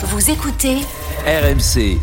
Vous écoutez RMC.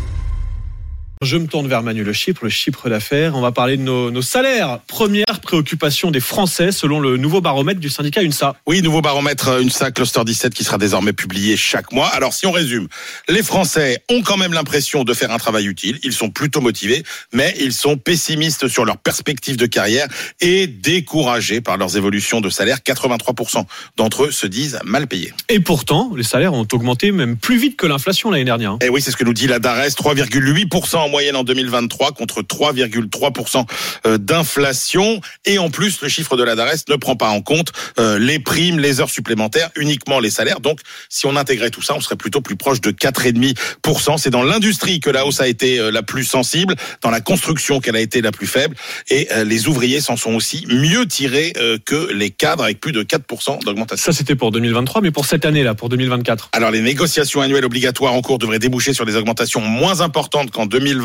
Je me tourne vers Manu Le Chypre, le Chypre d'affaires. On va parler de nos, nos salaires. Première préoccupation des Français selon le nouveau baromètre du syndicat UNSA. Oui, nouveau baromètre euh, UNSA Cluster 17 qui sera désormais publié chaque mois. Alors si on résume, les Français ont quand même l'impression de faire un travail utile, ils sont plutôt motivés, mais ils sont pessimistes sur leurs perspectives de carrière et découragés par leurs évolutions de salaire. 83% d'entre eux se disent mal payés. Et pourtant, les salaires ont augmenté même plus vite que l'inflation l'année dernière. hein. Et oui, c'est ce que nous dit la DARES, 3,8% en moyenne en 2023 contre 3,3% euh, d'inflation. Et en plus, le chiffre de la DARES ne prend pas en compte euh, les primes, les heures supplémentaires, uniquement les salaires. Donc, si on intégrait tout ça, on serait plutôt plus proche de 4,5%. C'est dans l'industrie que la hausse a été euh, la plus sensible, dans la construction qu'elle a été la plus faible. Et les ouvriers s'en sont aussi mieux tirés que les cadres avec plus de 4% d'augmentation. Ça, c'était pour 2023, mais pour cette année-là, pour 2024. Alors les négociations annuelles obligatoires en cours devraient déboucher sur des augmentations moins importantes qu'en 2023,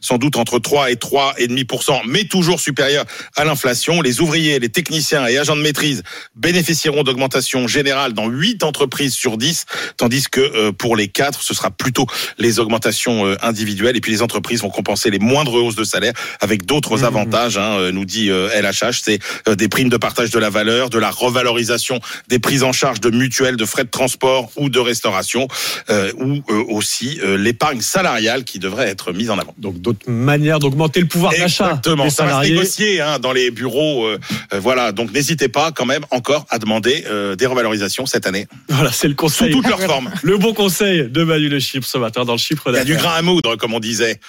sans doute entre 3 et 3,5%, mais toujours supérieures à l'inflation. Les ouvriers, les techniciens et agents de maîtrise bénéficieront d'augmentations générales dans 8 entreprises sur 10, tandis que euh, pour les 4, ce sera plutôt les augmentations euh, individuelles. Et puis les entreprises vont compenser les moindres hausses de salaire avec d'autres Mmh. avantages, hein, euh, nous dit LHH, c'est des primes de partage de la valeur, de la revalorisation des prises en charge de mutuelles, de frais de transport ou de restauration, euh, ou euh, aussi euh, l'épargne salariale qui devrait être mise en avant. Donc, d'autres manières d'augmenter le pouvoir d'achat Exactement, des ça va se négocier hein, dans les bureaux. euh, euh, voilà, donc n'hésitez pas quand même encore à demander euh, des revalorisations cette année, Voilà, c'est le sous conseil. toutes leurs formes. Le bon conseil de Manu Le Chypre ce matin dans le Chypre Il y a du grain à moudre, comme on disait.